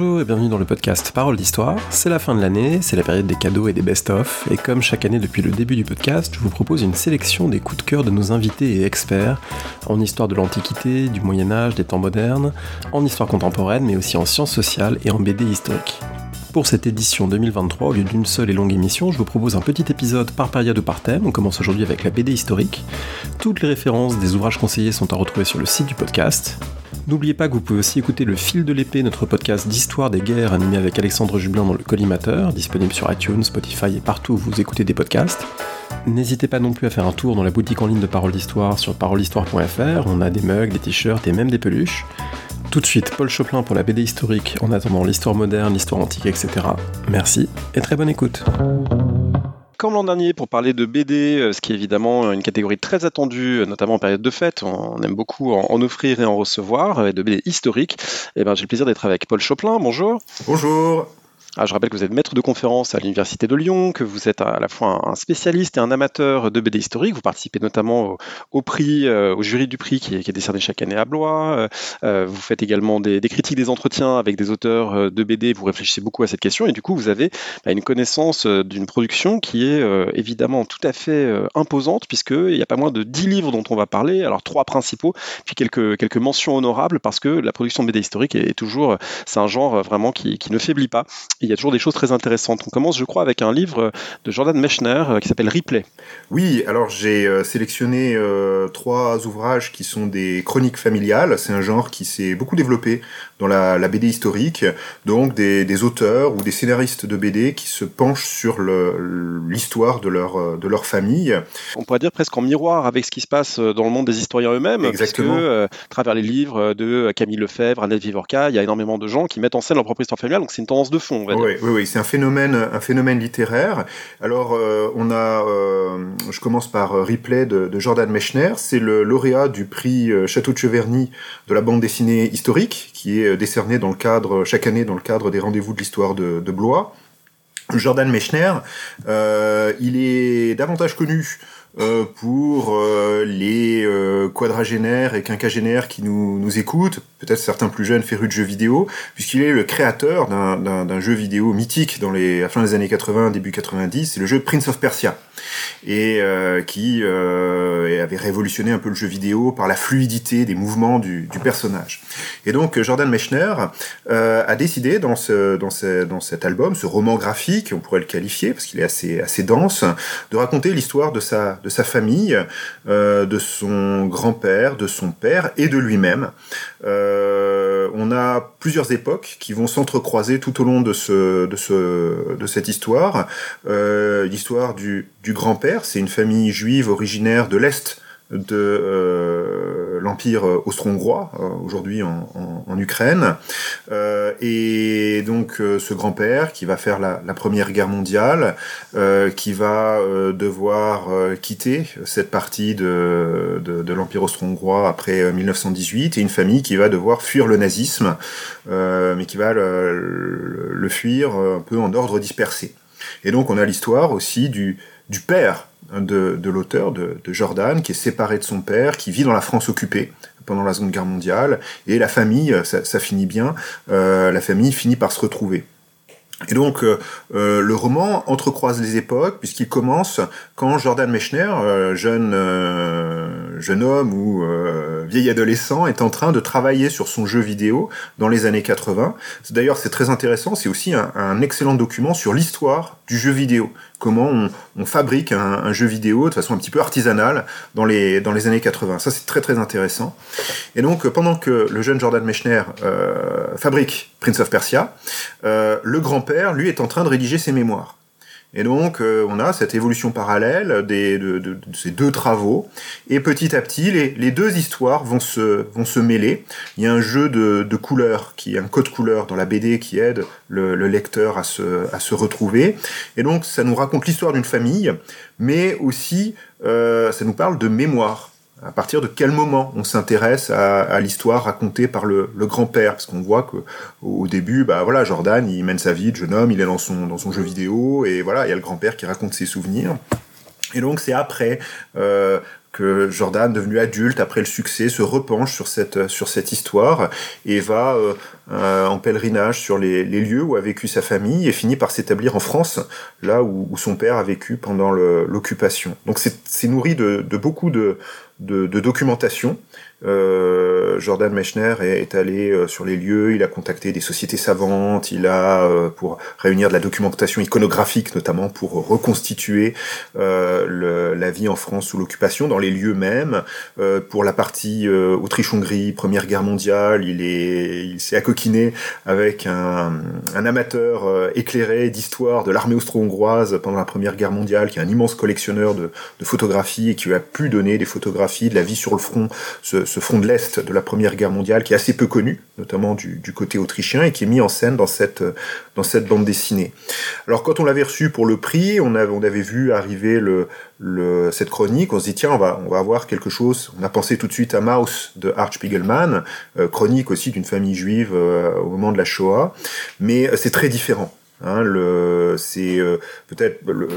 Bonjour et bienvenue dans le podcast Parole d'Histoire. C'est la fin de l'année, c'est la période des cadeaux et des best-of, et comme chaque année depuis le début du podcast, je vous propose une sélection des coups de cœur de nos invités et experts en histoire de l'Antiquité, du Moyen-Âge, des temps modernes, en histoire contemporaine, mais aussi en sciences sociales et en BD historique. Pour cette édition 2023, au lieu d'une seule et longue émission, je vous propose un petit épisode par période ou par thème. On commence aujourd'hui avec la BD historique. Toutes les références des ouvrages conseillés sont à retrouver sur le site du podcast. N'oubliez pas que vous pouvez aussi écouter Le Fil de l'épée, notre podcast d'histoire des guerres animé avec Alexandre Jublin dans le collimateur, disponible sur iTunes, Spotify et partout où vous écoutez des podcasts. N'hésitez pas non plus à faire un tour dans la boutique en ligne de Parole d'Histoire sur parolehistoire.fr, on a des mugs, des t-shirts et même des peluches. Tout de suite, Paul Choplin pour la BD historique en attendant l'histoire moderne, l'histoire antique, etc. Merci et très bonne écoute comme l'an dernier pour parler de BD, euh, ce qui est évidemment une catégorie très attendue, notamment en période de fête. On aime beaucoup en offrir et en recevoir, et de BD historiques. Et eh ben, j'ai le plaisir d'être avec Paul Choplin. Bonjour. Bonjour. Ah, je rappelle que vous êtes maître de conférence à l'Université de Lyon, que vous êtes à la fois un spécialiste et un amateur de BD historique. Vous participez notamment au, prix, euh, au jury du prix qui est, décerné chaque année à Blois. Euh, euh, vous faites également des, critiques, des entretiens avec des auteurs de BD. Vous réfléchissez beaucoup à cette question et du coup, vous avez bah, une connaissance d'une production qui est évidemment tout à fait imposante puisqu'il n'y a pas moins de 10 livres dont on va parler. Alors, trois principaux, puis quelques, mentions honorables parce que la production de BD historique est, toujours, c'est un genre vraiment qui, ne faiblit pas y a toujours des choses très intéressantes. On commence, je crois, avec un livre de Jordan Mechner euh, qui s'appelle Replay. Oui, alors j'ai euh, sélectionné euh, trois ouvrages qui sont des chroniques familiales. C'est un genre qui s'est beaucoup développé dans la, BD historique, donc des, auteurs ou des scénaristes de BD qui se penchent sur l'histoire de leur, de leur famille. On pourrait dire presque en miroir avec ce qui se passe dans le monde des historiens eux-mêmes. Exactement. Parce à travers les livres de Camille Lefebvre, Annette Vivorca, il y a énormément de gens qui mettent en scène leur propre histoire familiale, donc c'est une tendance de fond. Oui, oui, oui, c'est un phénomène, un phénomène littéraire. Alors, euh, on a, euh, je commence par euh, Replay de, Jordan Mechner. C'est le lauréat du prix Château de Cheverny de la bande dessinée historique, qui est décerné dans le cadre, chaque année dans le cadre des rendez-vous de l'histoire de, Blois. Jordan Mechner, il est davantage connu euh, pour euh, les euh, quadragénaires et quinquagénaires qui nous, nous écoutent, peut-être certains plus jeunes férus de jeux vidéo, puisqu'il est le créateur d'un jeu vidéo mythique dans les, à la fin des années 80, début 90, c'est le jeu Prince of Persia et euh, qui euh, avait révolutionné un peu le jeu vidéo par la fluidité des mouvements du, du personnage. Et donc Jordan Mechner euh, a décidé dans, ce, dans, ce, dans cet album, ce roman graphique, on pourrait le qualifier parce qu'il est assez, assez dense, de raconter l'histoire de sa, de sa famille, euh, de son grand-père, de son père et de lui-même. Euh, on a plusieurs époques qui vont s'entrecroiser tout au long de, ce, de, ce, de cette histoire. Euh, l'histoire du, du grand-père, c'est une famille juive originaire de l'Est de l'empire austro-hongrois, euh, aujourd'hui en, Ukraine. Euh, et donc ce grand-père qui va faire la, Première Guerre mondiale, qui va devoir quitter cette partie de, de, l'empire austro-hongrois après 1918, et une famille qui va devoir fuir le nazisme, mais qui va le, le, fuir un peu en ordre dispersé. Et donc on a l'histoire aussi du, du père de, l'auteur, de, Jordan, qui est séparé de son père, qui vit dans la France occupée pendant la Seconde Guerre mondiale, et la famille, ça, finit bien, euh, la famille finit par se retrouver. Et donc, euh, euh, le roman entrecroise les époques, puisqu'il commence quand Jordan Mechner, euh, jeune, jeune homme ou vieil adolescent, est en train de travailler sur son jeu vidéo dans les années 80. D'ailleurs, c'est très intéressant, c'est aussi un, excellent document sur l'histoire du jeu vidéo, comment on, fabrique un, jeu vidéo de façon un petit peu artisanale dans les, dans les années 80. Ça, c'est très très intéressant. Et donc, pendant que le jeune Jordan Mechner fabrique Prince of Persia, le grand lui, est en train de rédiger ses mémoires. Et donc, euh, on a cette évolution parallèle des, de, ces deux travaux. Et petit à petit, les, deux histoires vont se, vont se mêler. Il y a un jeu de, couleurs, qui est un code couleur dans la BD qui aide le, lecteur à se, à se retrouver. Et donc, ça nous raconte l'histoire d'une famille, mais aussi, euh, ça nous parle de mémoire à partir de quel moment on s'intéresse à, l'histoire racontée par le, grand-père? Parce qu'on voit qu'au début, bah voilà, Jordan, il mène sa vie de jeune homme, il est dans son, dans son jeu vidéo, et voilà, il y a le grand-père qui raconte ses souvenirs. Et donc c'est après, euh, que Jordan, devenu adulte après le succès, se repenche sur cette, sur cette histoire et va euh, en pèlerinage sur les, lieux où a vécu sa famille et finit par s'établir en France, là où, son père a vécu pendant l'occupation. Donc c'est nourri de, beaucoup de, de, de documentation euh, Jordan Mechner est, allé euh, sur les lieux, il a contacté des sociétés savantes, il a euh, pour réunir de la documentation iconographique notamment pour reconstituer la vie en France sous l'occupation dans les lieux mêmes. pour la partie Autriche-Hongrie, Première Guerre mondiale, il est, il s'est accoquiné avec un, amateur éclairé d'histoire de l'armée austro-hongroise pendant la Première Guerre mondiale, qui est un immense collectionneur de, de photographies et qui a pu donner des photographies de la vie sur le front. Ce front de l'Est de la Première Guerre mondiale, qui est assez peu connu, notamment du, côté autrichien, et qui est mis en scène dans cette, dans cette bande dessinée. Alors quand on l'avait reçu pour le prix, on avait, on avait vu arriver cette chronique, on se dit tiens, on va, on va avoir quelque chose. On a pensé tout de suite à Maus de Art Spiegelman, euh, chronique aussi d'une famille juive euh, au moment de la Shoah, mais euh, c'est très différent. Hein, le, c'est euh, peut-être le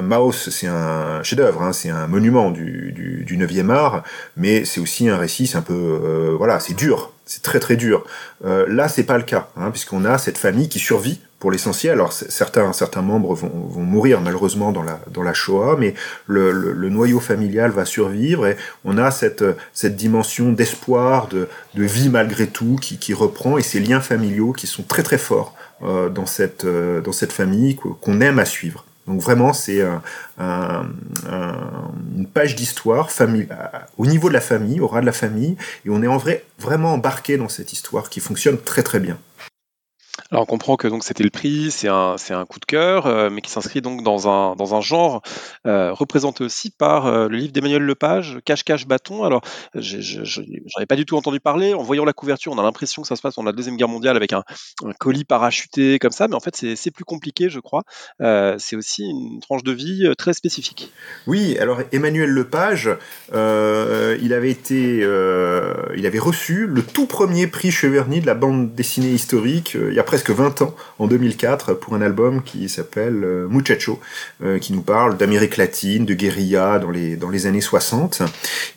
Maus, c'est un chef-d'œuvre, hein, c'est un monument du, du, du 9e art, mais c'est aussi un récit, c'est un peu, euh, voilà, c'est dur, c'est très très dur. Euh, là, c'est pas le cas, hein, puisqu'on a cette famille qui survit pour l'essentiel. Alors certains certains membres vont, vont, mourir malheureusement dans la dans la Shoah, mais le, le, le, noyau familial va survivre et on a cette cette dimension d'espoir, de, de vie malgré tout qui, qui reprend et ces liens familiaux qui sont très très forts. Euh, dans, cette, euh, dans cette famille qu'on aime à suivre. Donc vraiment, c'est un, une page d'histoire au niveau de la famille, au ras de la famille, et on est en vrai vraiment embarqué dans cette histoire qui fonctionne très très bien. Alors on comprend que donc c'était le prix, c'est un, c'est un coup de cœur, euh, mais qui s'inscrit donc dans un, dans un genre euh, représenté aussi par euh, le livre d'Emmanuel Lepage, Cache-Cache Bâton. Alors j'en ai pas du tout entendu parler. En voyant la couverture, on a l'impression que ça se passe pendant la Deuxième Guerre mondiale avec un, un colis parachuté comme ça, mais en fait c'est, c'est plus compliqué je crois. c'est aussi une tranche de vie très spécifique. Oui, alors Emmanuel Lepage, il avait été, il avait reçu le tout premier prix Cheverny de la bande dessinée historique il y a presque 20 ans, en 2004, pour un album qui s'appelle euh, Muchacho, euh, qui nous parle d'Amérique latine, de guérilla dans les, dans les années 60.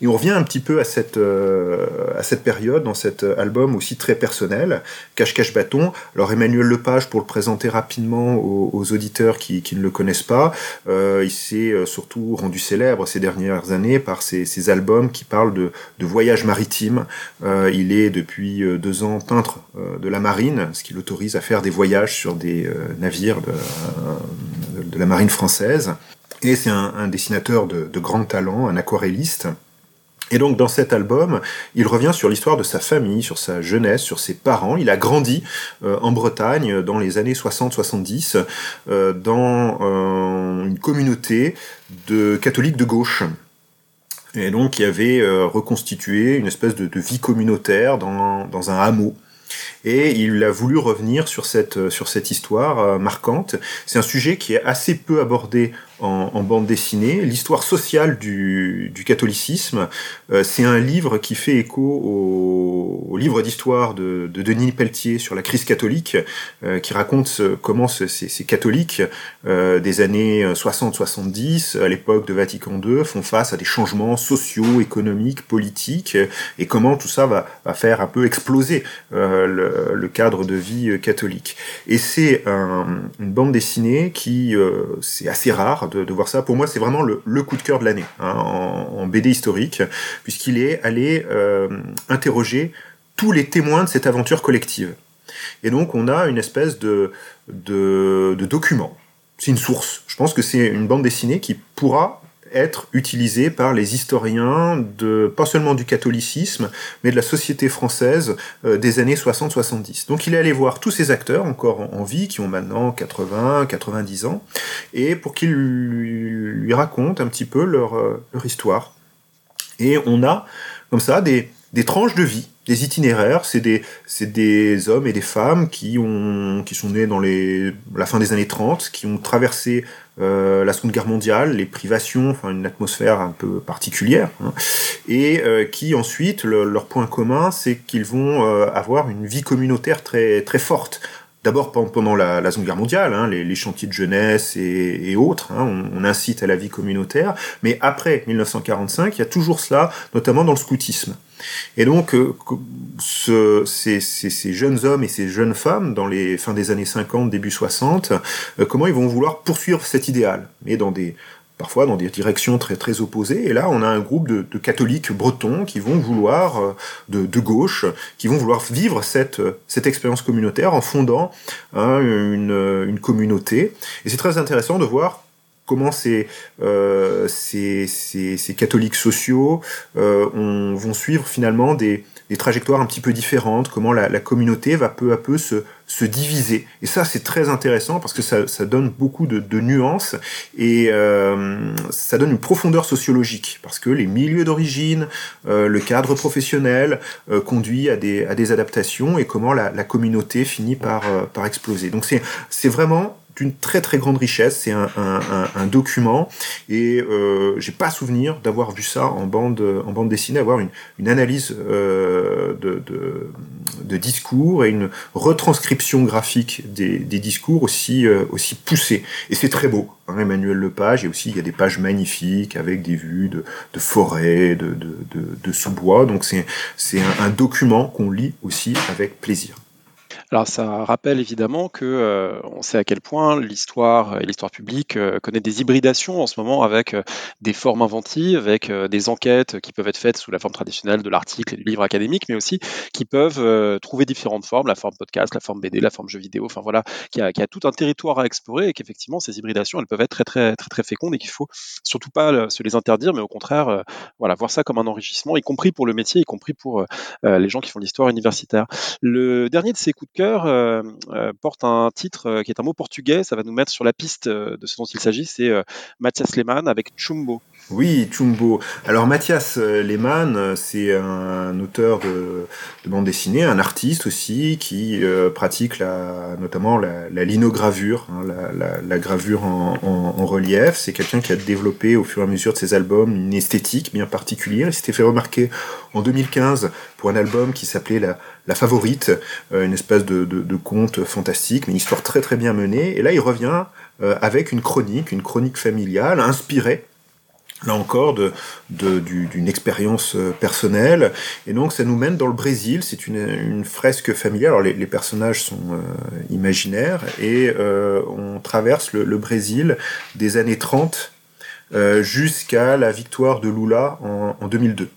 Et on revient un petit peu à cette, euh, à cette période, dans cet album aussi très personnel, Cache-Cache Bâton. Alors Emmanuel Lepage, pour le présenter rapidement aux, auditeurs qui, qui, ne le connaissent pas, il s'est surtout rendu célèbre ces dernières années par ses, ses albums qui parlent de, de voyages maritimes. il est depuis deux ans peintre de la marine, ce qui l'autorise à faire des voyages sur des euh, navires de, la marine française. Et c'est un, dessinateur de, grand talent, un aquarelliste. Et donc dans cet album, il revient sur l'histoire de sa famille, sur sa jeunesse, sur ses parents. Il a grandi euh, en Bretagne dans les années 60-70 euh, dans une communauté de catholiques de gauche. Et donc il avait reconstitué une espèce de, vie communautaire dans, dans un hameau et il a voulu revenir sur cette, sur cette histoire euh, marquante. C'est un sujet qui est assez peu abordé en, bande dessinée. L'histoire sociale du, catholicisme, euh, c'est un livre qui fait écho au, livre d'histoire de, Denis Pelletier sur la crise catholique, euh, qui raconte comment ces, ces catholiques euh, des années 60-70, à l'époque de Vatican II, font face à des changements sociaux, économiques, politiques, et comment tout ça va, va faire un peu exploser le, le, cadre de vie catholique. Et c'est une bande dessinée qui, c'est assez rare, de, voir ça. Pour moi, c'est vraiment le, coup de cœur de l'année hein, en, BD historique, puisqu'il est allé euh, interroger tous les témoins de cette aventure collective. Et donc, on a une espèce de, document. C'est une source. Je pense que c'est une bande dessinée qui pourra être utilisé par les historiens de pas seulement du catholicisme, mais de la société française euh, des années 60-70. Donc il est allé voir tous ces acteurs encore en, vie, qui ont maintenant 80, 90 ans, et pour qu'ils lui, racontent un petit peu euh, leur histoire. Et on a comme ça des, des tranches de vie des itinéraires, c'est des, des hommes et des femmes qui, ont, qui sont nés dans les, la fin des années 30, qui ont traversé euh, la Seconde Guerre mondiale, les privations, enfin une atmosphère un peu particulière, hein, et euh, qui ensuite, leur point commun, c'est qu'ils vont euh, avoir une vie communautaire très, très forte. D'abord pendant la, Seconde Guerre mondiale, hein, les, chantiers de jeunesse et, et autres, hein, on, on, incite à la vie communautaire, mais après 1945, il y a toujours cela, notamment dans le scoutisme. Et donc, euh, ce, ces, jeunes hommes et ces jeunes femmes, dans les fins des années 50, début 60, euh, comment ils vont vouloir poursuivre cet idéal, mais dans des parfois dans des directions très très opposées. Et là, on a un groupe de, catholiques bretons qui vont vouloir, euh, de, gauche, qui vont vouloir vivre cette, cette expérience communautaire en fondant hein, une communauté. Et c'est très intéressant de voir comment ces, euh, ces, ces, ces, catholiques sociaux euh, on, vont suivre finalement des, des, trajectoires un petit peu différentes, comment la, communauté va peu à peu se, se diviser. Et ça, c'est très intéressant parce que ça, ça donne beaucoup de, de nuances et euh, ça donne une profondeur sociologique parce que les milieux d'origine, le cadre professionnel conduit à des, à des adaptations et comment la, communauté finit par, par exploser. Donc c'est vraiment d'une très très grande richesse. C'est un, document et euh, j'ai pas souvenir d'avoir vu ça en bande en bande dessinée, avoir une, analyse euh, de, de, discours et une retranscription graphique des, des discours aussi euh, aussi poussée. Et c'est très beau. Hein, Emmanuel Lepage et aussi il y a des pages magnifiques avec des vues de, de forêt, de, de, de, sous-bois. Donc c'est c'est un document qu'on lit aussi avec plaisir. Alors ça rappelle évidemment que euh, on sait à quel point l'histoire et l'histoire publique euh, connaît des hybridations en ce moment avec euh, des formes inventives, avec euh, des enquêtes qui peuvent être faites sous la forme traditionnelle de l'article et du livre académique, mais aussi qui peuvent trouver différentes formes, la forme podcast, la forme BD, la forme jeu vidéo, enfin voilà, qui a, a tout un territoire à explorer et qu'effectivement ces hybridations elles peuvent être très très très très fécondes et qu'il faut surtout pas se les interdire, mais au contraire voilà voir ça comme un enrichissement, y compris pour le métier, y compris pour les gens qui font l'histoire universitaire. Le dernier de ces coups de euh, euh, porte un titre euh, qui est un mot portugais. Ça va nous mettre sur la piste de ce dont il s'agit. C'est Mathias Lehmann avec Chumbo. Oui, Chumbo. Alors Mathias Lehmann, c'est un auteur de, de, bande dessinée, un artiste aussi, qui euh, pratique la, notamment la, la linogravure, hein, la, la, gravure en, en, relief. C'est quelqu'un qui a développé au fur et à mesure de ses albums une esthétique bien particulière. Il s'était fait remarquer en 2015 pour un album qui s'appelait la, la Favorite, euh, une espèce de, de, de, conte fantastique, mais une histoire très très bien menée. Et là, il revient euh, avec une chronique, une chronique familiale, inspirée là encore d'une de, expérience euh, personnelle. Et donc ça nous mène dans le Brésil. C'est une, une, fresque familiale alors les, les personnages sont euh, imaginaires et euh, on traverse le, le, Brésil des années 30 euh, jusqu'à la victoire de Lula en, en 2002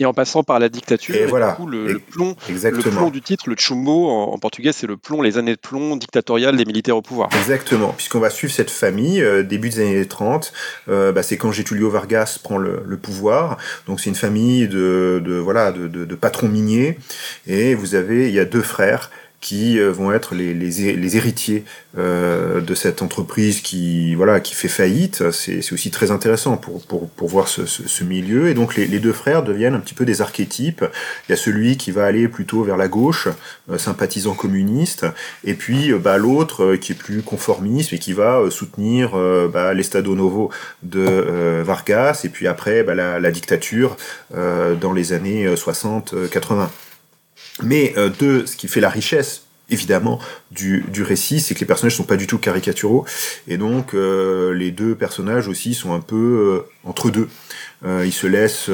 et en passant par la dictature. Et, et voilà. Coup, le, le, plomb, le plomb du titre, le chumbo en, en, portugais, c'est le plomb, les années de plomb dictatoriales des militaires au pouvoir. Exactement, puisqu'on va suivre cette famille, euh, début des années 30, euh, bah, c'est quand Getulio Vargas prend le, le pouvoir, donc c'est une famille de, de voilà de, de, de patrons miniers, et vous avez, il y a deux frères, qui euh, vont être les, les, les héritiers euh, de cette entreprise qui voilà qui fait faillite. C'est aussi très intéressant pour, pour, pour voir ce, ce, milieu. Et donc les, les, deux frères deviennent un petit peu des archétypes. Il y a celui qui va aller plutôt vers la gauche, euh, sympathisant communiste, et puis euh, bah, l'autre euh, qui est plus conformiste et qui va soutenir bah, l'Estado Novo de Vargas, et puis après bah, la, la dictature dans les années 60-80. Mais euh, de ce qui fait la richesse évidemment du, du récit, c'est que les personnages sont pas du tout caricaturaux et donc euh, les deux personnages aussi sont un peu euh, entre deux. Euh, ils se laissent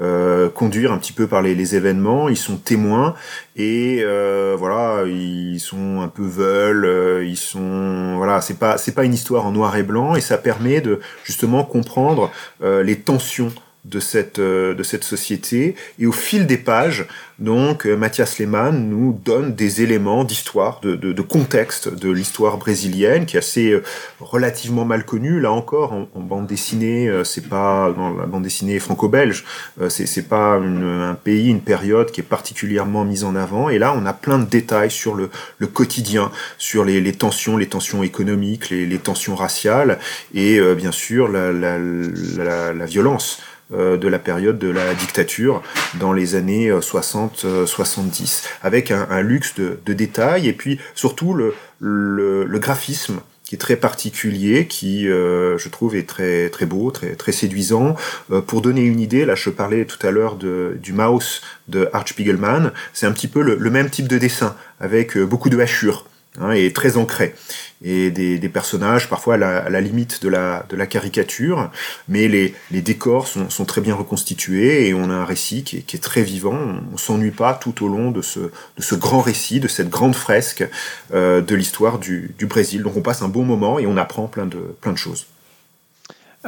euh, conduire un petit peu par les, les, événements, ils sont témoins et euh, voilà, ils sont un peu veulent, ils sont voilà, c'est pas c'est pas une histoire en noir et blanc et ça permet de justement comprendre les tensions de cette, euh, de cette société. Et au fil des pages, donc, euh, Mathias Lehmann nous donne des éléments d'histoire, de, de, de, contexte de l'histoire brésilienne, qui est assez euh, relativement mal connue. Là encore, en, en bande dessinée, c'est pas dans la bande dessinée franco-belge, c'est pas une, un pays, une période qui est particulièrement mise en avant. Et là, on a plein de détails sur le, le quotidien, sur les, les, tensions, les tensions économiques, les, les tensions raciales, et bien sûr la, la, la, la violence euh, de la période de la dictature dans les années 60-70, euh, avec un, un luxe de, de, détails et puis surtout le, le, le, graphisme qui est très particulier, qui euh, je trouve est très très beau, très très séduisant. Euh, pour donner une idée, là je parlais tout à l'heure du mouse de Art Spiegelman, c'est un petit peu le, le, même type de dessin avec beaucoup de hachures hein, et très ancré et des, personnages parfois à la, limite de la, caricature, mais les, décors sont, très bien reconstitués et on a un récit qui est, très vivant. On, ne s'ennuie pas tout au long de ce, grand récit, de cette grande fresque euh, de l'histoire du, Brésil. Donc on passe un bon moment et on apprend plein de choses.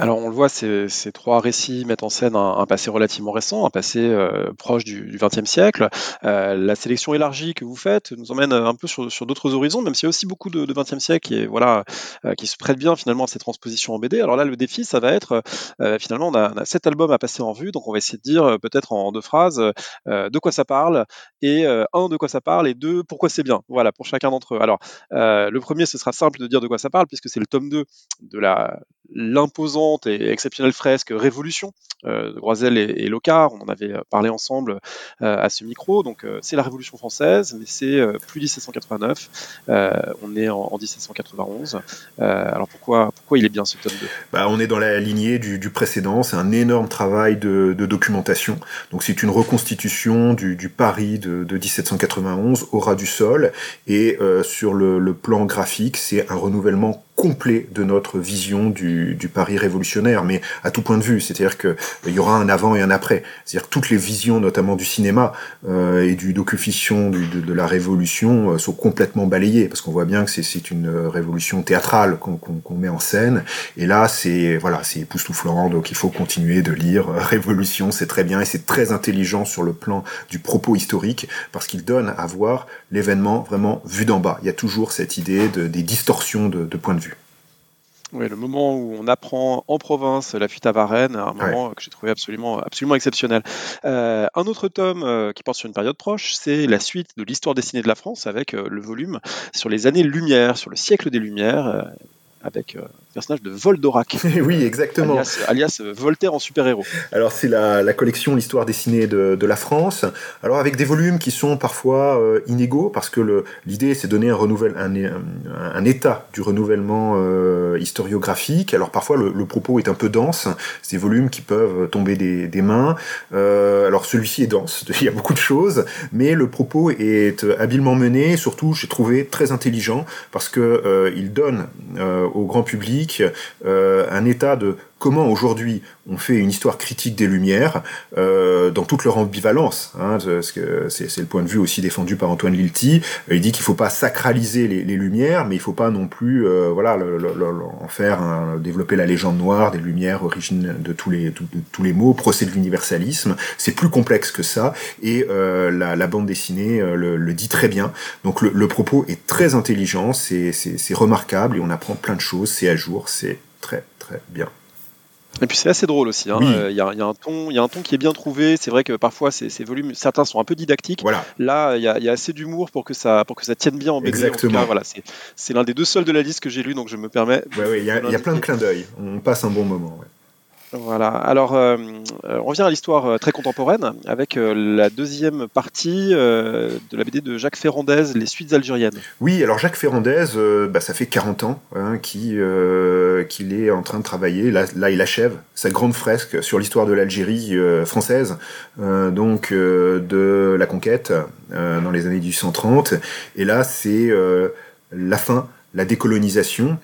Alors on le voit, ces, trois récits mettent en scène un, passé relativement récent, un passé euh, proche du XXe siècle. Euh, la sélection élargie que vous faites nous emmène un peu sur, d'autres horizons, même s'il y a aussi beaucoup de, XXe siècle est, voilà, euh, qui se prête bien finalement à ces transpositions en BD. Alors là, le défi, ça va être, finalement, on a, sept albums à passer en vue, donc on va essayer de dire peut-être en deux phrases de quoi ça parle, et un, de quoi ça parle, et deux, pourquoi c'est bien. Voilà, pour chacun d'entre eux. Alors, le premier, ce sera simple de dire de quoi ça parle, puisque c'est le tome 2 de la l'imposante et exceptionnelle fresque Révolution euh, de Groisel et, Locard. On en avait euh, parlé ensemble euh, à ce micro. Donc c'est la Révolution française, mais c'est plus 1789. on est en, 1791. alors pourquoi, pourquoi il est bien ce tome 2 bah, On est dans la lignée du, précédent. C'est un énorme travail de, documentation. Donc c'est une reconstitution du, Paris de, 1791 au ras du sol. Et sur le plan graphique, c'est un renouvellement complet de notre vision du, Paris révolutionnaire, mais à tout point de vue. C'est-à-dire qu'il y aura un avant et un après. C'est-à-dire que toutes les visions, notamment du cinéma euh, et du docu-fiction de, la Révolution, euh, sont complètement balayées, parce qu'on voit bien que c'est une révolution théâtrale qu'on met en scène. Et là, c'est voilà, c'est époustouflant, donc il faut continuer de lire Révolution, c'est très bien, et c'est très intelligent sur le plan du propos historique, parce qu'il donne à voir l'événement vraiment vu d'en bas. Il y a toujours cette idée de, des distorsions de, de point de vue. Oui, le moment où on apprend en province la fuite à Varennes, un moment que j'ai trouvé absolument, absolument exceptionnel. Euh, un autre tome euh, qui porte sur une période proche, c'est la suite de l'histoire dessinée de la France avec euh, le volume sur les années Lumière, sur le siècle des Lumières avec euh, le personnage de Voldorak. oui, exactement. Alias, euh, Voltaire en super-héros. Alors c'est la, collection L'histoire dessinée de, la France. Alors avec des volumes qui sont parfois euh, inégaux, parce que l'idée c'est donner un, renouvelle, un, état du renouvellement historiographique. Alors parfois le, propos est un peu dense, ces volumes qui peuvent tomber des, mains. alors celui-ci est dense, il y a beaucoup de choses, mais le propos est habilement mené, surtout j'ai trouvé très intelligent, parce que il donne au grand public euh, un état de comment aujourd'hui on fait une histoire critique des Lumières euh, dans toute leur ambivalence. Hein, parce que c'est, le point de vue aussi défendu par Antoine Lilti. Il dit qu'il faut pas sacraliser les, Lumières, mais il faut pas non plus euh, voilà en faire développer la légende noire des Lumières, origine de tous les tous les mots, procès de l'universalisme. C'est plus complexe que ça et la, bande dessinée le, dit très bien. Donc le, le propos est très intelligent, c'est, c'est remarquable et on apprend plein de choses. C'est à jour, c'est très très bien. Et puis c'est assez drôle aussi. Hein. Euh, il y, a, un ton, il y a un ton qui est bien trouvé. C'est vrai que parfois ces, volumes, certains sont un peu didactiques. Voilà. Là, il y, a, assez d'humour pour que ça, pour que ça tienne bien en BD. Exactement. voilà, c'est l'un des deux seuls de la liste que j'ai lu, donc je me permets. il y, a plein de clins d'œil. On passe un bon moment. Voilà. Alors, euh, euh, on revient à l'histoire euh, très contemporaine avec la deuxième partie de la BD de Jacques Ferrandez, Les Suites algériennes. Oui, alors Jacques Ferrandez, bah, ça fait 40 ans hein, qu'il est en train de travailler. Là, là, il achève sa grande fresque sur l'histoire de l'Algérie française, donc de la conquête dans les années 1830. Et là, c'est la fin, la décolonisation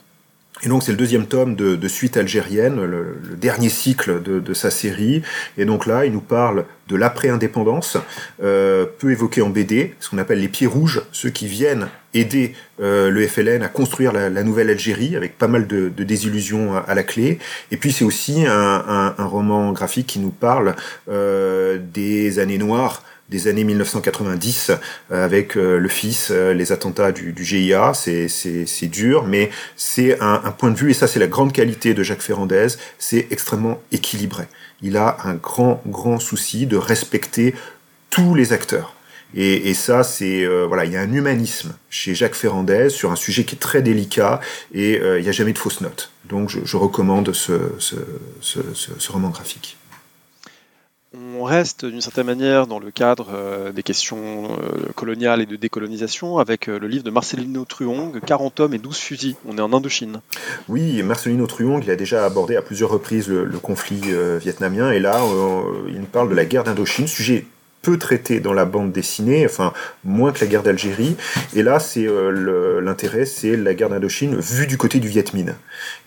et donc c'est le deuxième tome de, de Suite algérienne, le, dernier cycle de, de, sa série. Et donc là, il nous parle de l'après-indépendance, euh, peu évoqué en BD, ce qu'on appelle les pieds rouges, ceux qui viennent aider euh, le FLN à construire la, la, nouvelle Algérie, avec pas mal de, de désillusions à, la clé. Et puis c'est aussi un, un, un, roman graphique qui nous parle euh, des années noires des années 1990 euh, avec euh, le fils, euh, les attentats du, du GIA. C'est dur, mais c'est un, un, point de vue, et ça c'est la grande qualité de Jacques Ferrandez, c'est extrêmement équilibré. Il a un grand, grand souci de respecter tous les acteurs. Et, et ça, c'est voilà, il y a un humanisme chez Jacques Ferrandez sur un sujet qui est très délicat et il n'y a jamais de fausses notes. Donc, je, je recommande ce, ce, ce, ce roman graphique on reste d'une certaine manière dans le cadre euh, des questions euh, coloniales et de décolonisation avec euh, le livre de Marcelino Truong, 40 hommes et 12 fusils. On est en Indochine. Oui, Marcelino Truong, il a déjà abordé à plusieurs reprises le, conflit vietnamien et là, il nous parle de la guerre d'Indochine, sujet peu traité dans la bande dessinée, enfin moins que la guerre d'Algérie. Et là, c'est l'intérêt, c'est la guerre d'Indochine vue du côté du Viet Minh.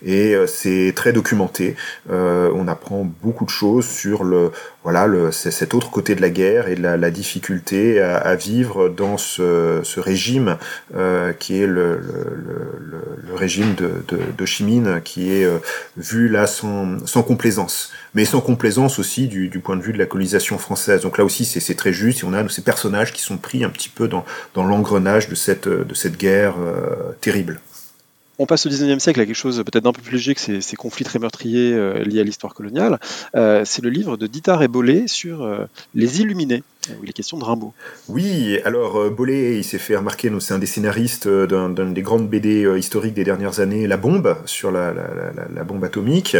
Et c'est très documenté. On apprend beaucoup de choses sur le voilà le, cet autre côté de la guerre et la, la difficulté à, à, vivre dans ce, ce régime qui est le, le, le régime de, de, de Chimine, qui est vu là sans, sans complaisance, mais sans complaisance aussi du, du point de vue de la colonisation française. Donc là aussi, c'est très juste. Et on a ces personnages qui sont pris un petit peu dans, dans l'engrenage de cette, de cette guerre euh, terrible. On passe au 19e siècle à quelque chose peut-être d'un peu plus léger que ces, conflits très meurtriers euh, liés à l'histoire coloniale. Euh, c'est le livre de Ditar et Bollé sur euh, les Illuminés. Où il est question de Rimbaud. Oui, alors euh, Bollé, il s'est fait remarquer, c'est un des scénaristes euh, d'un des grandes BD euh, historiques des dernières années, La Bombe, sur la, bombe atomique.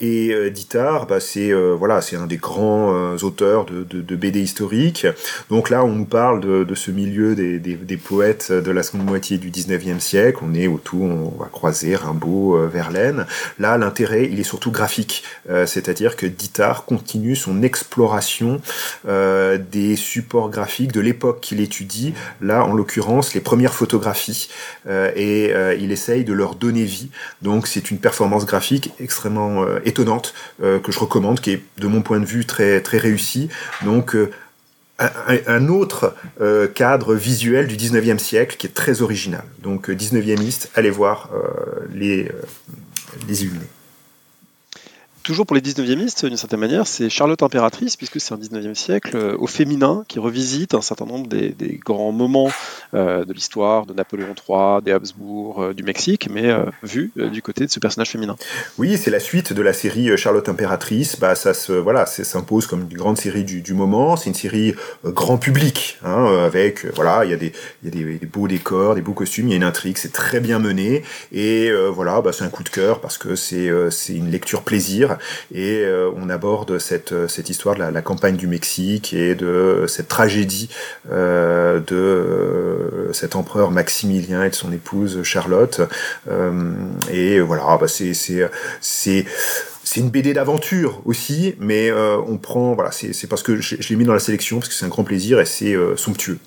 Et Dittard, bah, c'est voilà, c'est un des grands auteurs de, BD historiques. Donc là, on nous parle de, ce milieu des, poètes de la seconde moitié du 19e siècle. On est autour, on va croiser Rimbaud, Verlaine. Là, l'intérêt, il est surtout graphique, c'est-à-dire que Dittard continue son exploration des supports graphiques de l'époque qu'il étudie, là en l'occurrence les premières photographies, euh, et euh, il essaye de leur donner vie. Donc c'est une performance graphique extrêmement étonnante que je recommande, qui est de mon point de vue très très réussie. Donc un, autre euh, cadre visuel du 19e siècle qui est très original. Donc 19e allez voir euh, les, euh, les illuminés toujours pour les 19e d'une certaine manière, c'est Charlotte Impératrice, puisque c'est un 19e siècle euh, au féminin qui revisite un certain nombre des, grands moments euh, de l'histoire de Napoléon III, des Habsbourg, euh, du Mexique, mais vu du côté de ce personnage féminin. Oui, c'est la suite de la série Charlotte Impératrice. Bah, ça se, voilà, s'impose comme une grande série du, moment. C'est une série grand public, hein, avec, voilà, il y a, des, beaux décors, des beaux costumes, il y a une intrigue, c'est très bien mené. Et voilà, bah, c'est un coup de cœur parce que c'est une lecture plaisir et euh, on aborde cette, euh, cette histoire de la, campagne du Mexique et de cette tragédie euh, de cet empereur Maximilien et de son épouse Charlotte. et voilà, bah c'est c'est une BD d'aventure aussi, mais on prend, voilà, c'est parce que je, l'ai mis dans la sélection, parce que c'est un grand plaisir et c'est somptueux.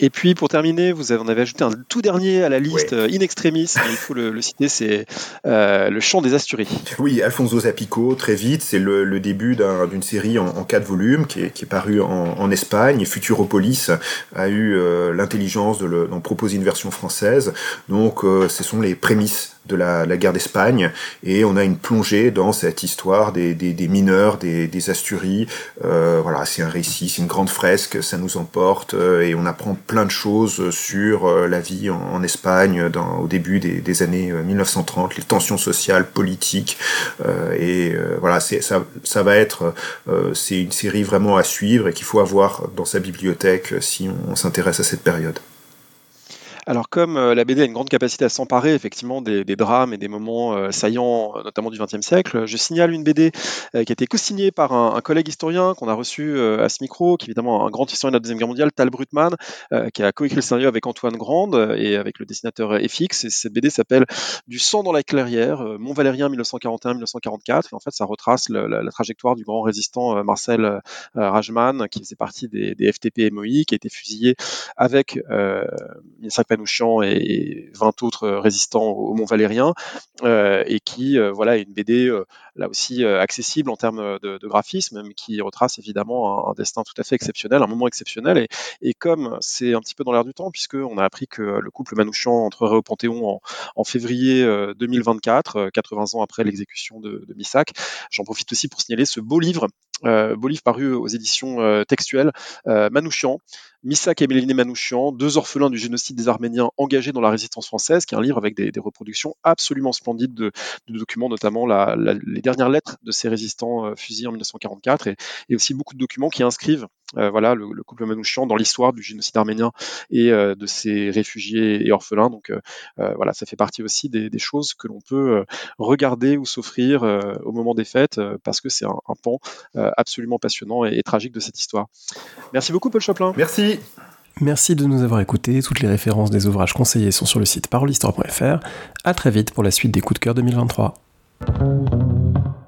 Et puis pour terminer, vous avez, on avait ajouté un tout dernier à la liste ouais. in extremis, il faut le, le citer, c'est euh, le chant des Asturies. Oui, Alfonso Zapico, très vite, c'est le, le, début d'une un, série en, en, quatre volumes qui est, qui est parue en, en, Espagne. Futuropolis a eu euh, l'intelligence d'en proposer une version française. Donc euh, ce sont les prémices de la, la guerre d'Espagne et on a une plongée dans cette histoire des, des, des mineurs, des, des Asturies. Euh, voilà, c'est un récit, c'est une grande fresque, ça nous emporte euh, et on apprend plein de choses sur euh, la vie en, Espagne au début des, années 1930, les tensions sociales, politiques et voilà, ça, va être c'est une série vraiment à suivre et qu'il faut avoir dans sa bibliothèque si on s'intéresse à cette période. Alors comme euh, la BD a une grande capacité à s'emparer effectivement des, des, drames et des moments euh, saillants, euh, notamment du XXe siècle, je signale une BD qui a été co-signée par un, un, collègue historien qu'on a reçu à ce micro, qui est évidemment un grand historien de la Deuxième Guerre mondiale, Tal Brutman, qui a coécrit le scénario avec Antoine Grande et avec le dessinateur FX. Et cette BD s'appelle Du sang dans la clairière, Mont Valérien 1941-1944. En fait, ça retrace le, la, la, trajectoire du grand résistant Marcel Rajman, qui faisait partie des, des FTP MOI, qui a été fusillé avec euh, Manouchian et 20 autres résistants au Mont Valérien, euh, et qui euh, voilà une BD euh, là aussi accessible en termes de, graphisme, mais qui retrace évidemment un, destin tout à fait exceptionnel, un moment exceptionnel. Et, comme c'est un petit peu dans l'air du temps, puisque on a appris que le couple Manouchian entrerait au Panthéon en, février 2024, 80 ans après l'exécution de, de Missac, j'en profite aussi pour signaler ce beau livre beau livre paru aux éditions euh, textuelles, euh, Manouchian, Missak et Méliné Manouchian, deux orphelins du génocide des Arméniens engagés dans la résistance française, qui est un livre avec des, reproductions absolument splendides de, documents, notamment les dernières lettres de ces résistants euh, fusillés en 1944, et, et, aussi beaucoup de documents qui inscrivent euh, voilà, le, le, couple Manouchian dans l'histoire du génocide arménien et euh, de ces réfugiés et orphelins. Donc voilà, ça fait partie aussi des, des choses que l'on peut regarder ou s'offrir au moment des fêtes, parce que c'est un, un pan absolument passionnant et, et, tragique de cette histoire. Merci beaucoup, Paul Choplin. Merci. Merci de nous avoir écoutés. Toutes les références des ouvrages conseillés sont sur le site parolehistoire.fr. À très vite pour la suite des coups de cœur 2023.